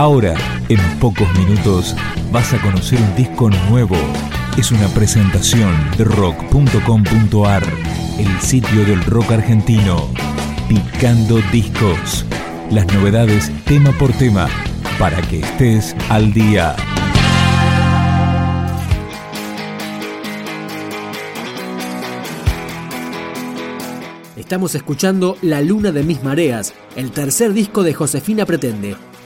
Ahora, en pocos minutos, vas a conocer un disco nuevo. Es una presentación de rock.com.ar, el sitio del rock argentino. Picando discos. Las novedades tema por tema, para que estés al día. Estamos escuchando La Luna de mis Mareas, el tercer disco de Josefina Pretende.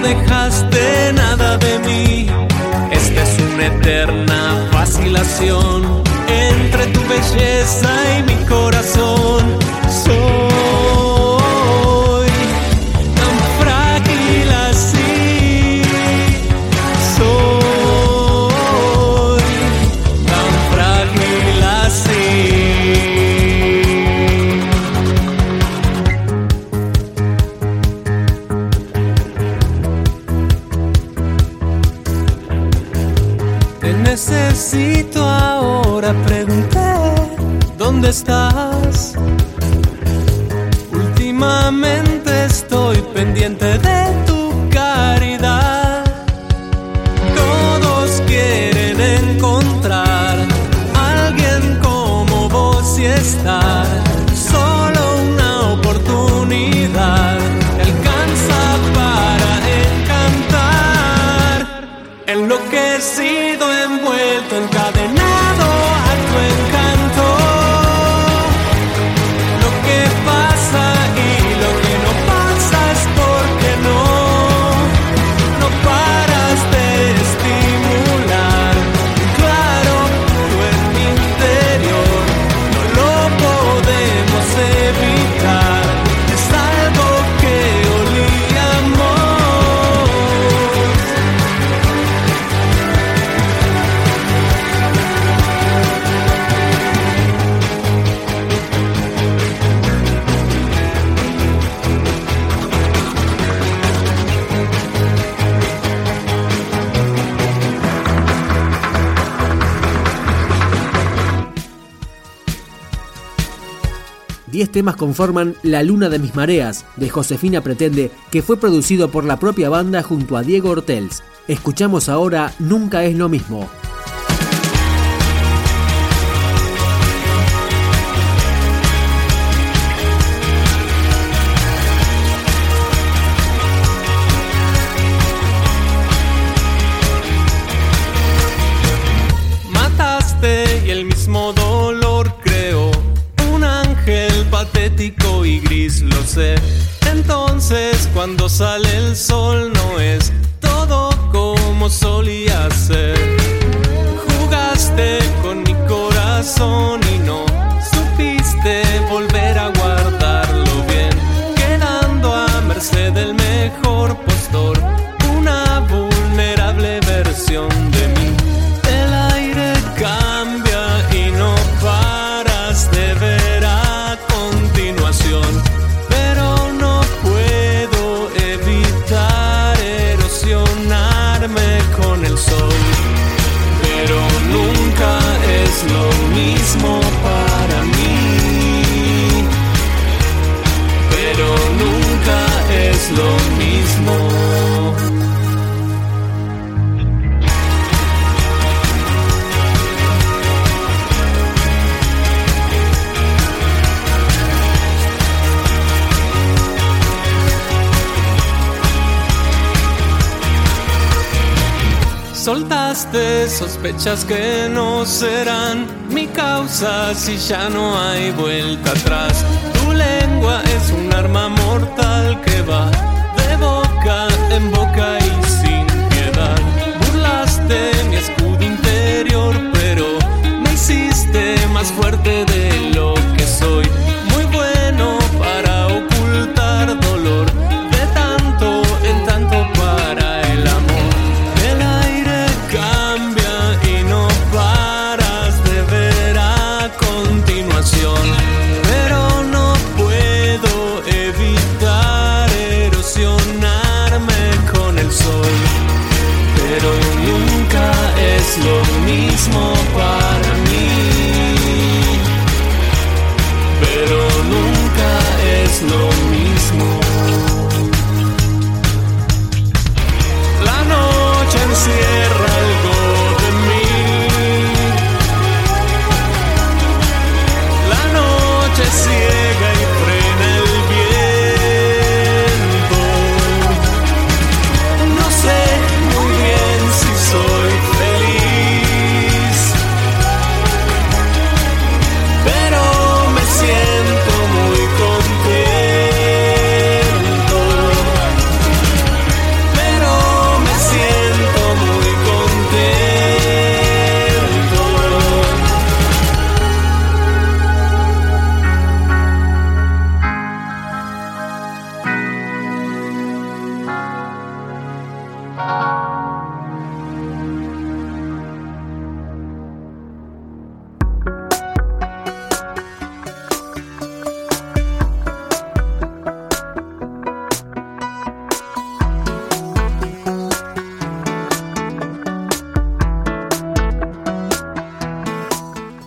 dejaste nada de mí. Esta es una eterna vacilación entre tu belleza y mi corazón. Necesito ahora, pregunté, ¿dónde estás? Últimamente estoy pendiente de tu caridad. Todos quieren encontrar a alguien como vos y estar. 10 temas conforman La Luna de mis Mareas, de Josefina Pretende, que fue producido por la propia banda junto a Diego Ortels. Escuchamos ahora Nunca es lo mismo. Cuando sale el sol no es todo como solía ser. Jugaste con mi corazón y no supiste volver a guardarlo bien, quedando a merced del mejor postor, una vulnerable versión soltaste sospechas que no serán mi causa si ya no hay vuelta atrás. Tu lengua es un arma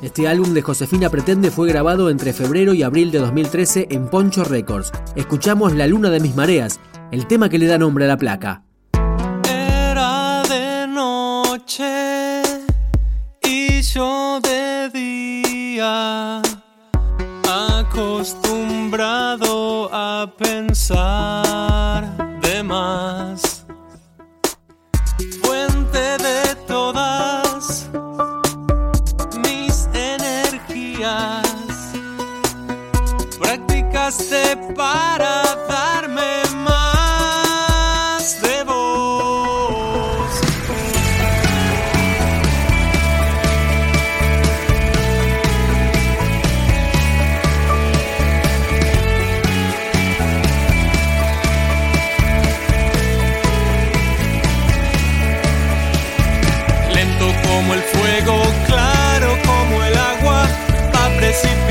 Este álbum de Josefina Pretende fue grabado entre febrero y abril de 2013 en Poncho Records. Escuchamos La Luna de mis Mareas, el tema que le da nombre a la placa. Era de noche y yo de día, acostumbrado a pensar de más. como el fuego, claro como el agua, a precipitar.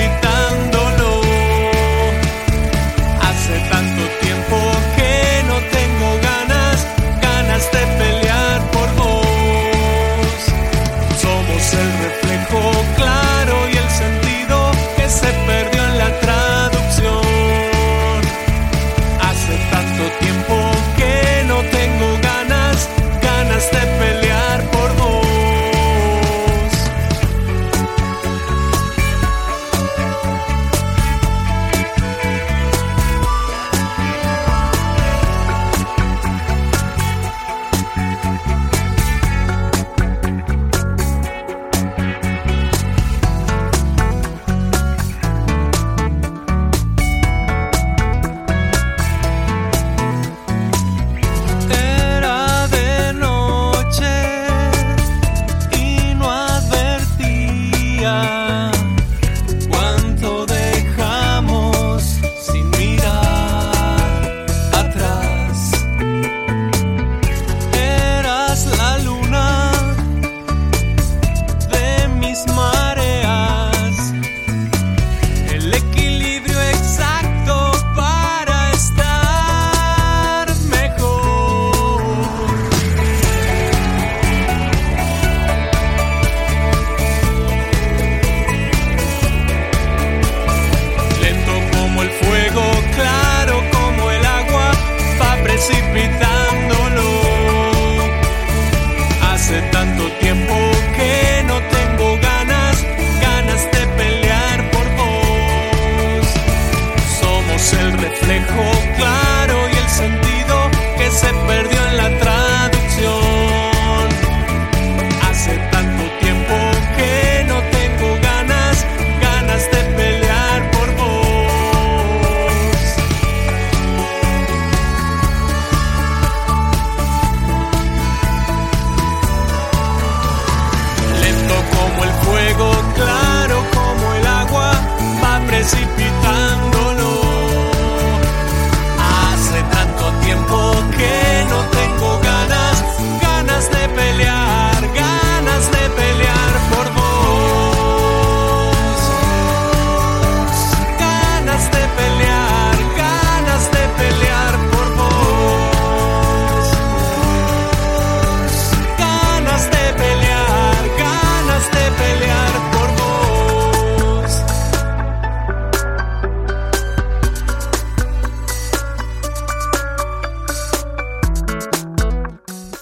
reflejo claro y el sentido que se perdió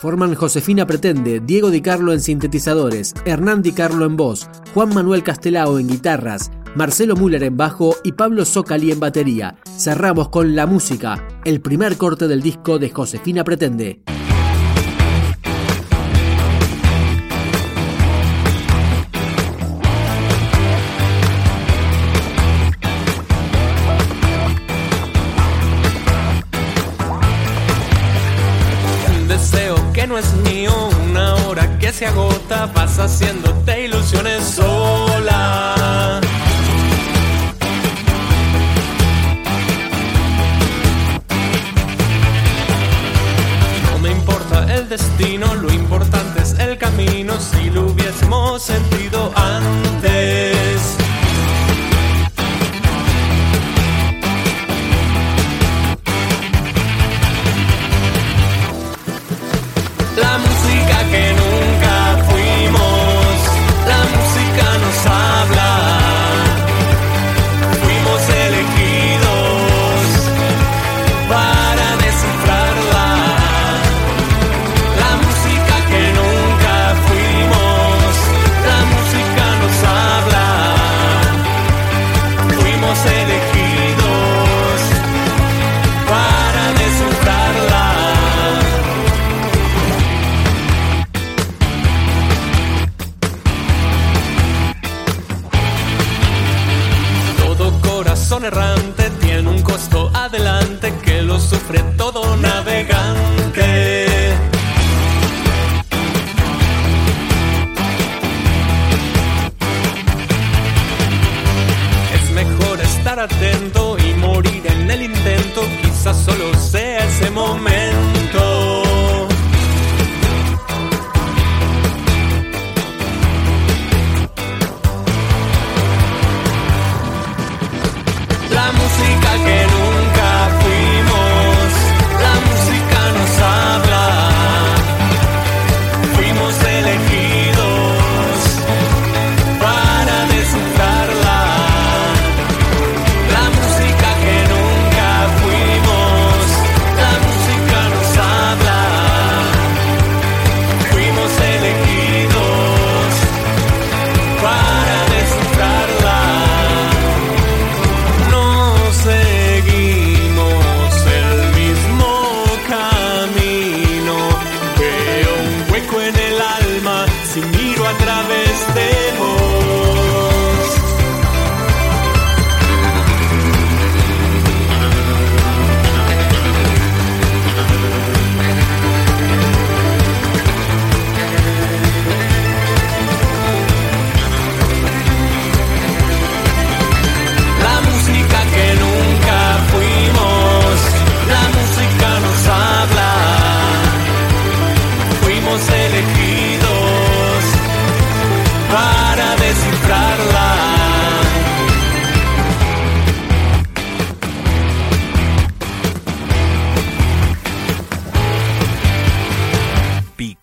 Forman Josefina Pretende, Diego Di Carlo en sintetizadores, Hernán Di Carlo en voz, Juan Manuel Castelao en guitarras, Marcelo Müller en bajo y Pablo Zocali en batería. Cerramos con la música, el primer corte del disco de Josefina Pretende. El camino, si lo hubiésemos sentido antes.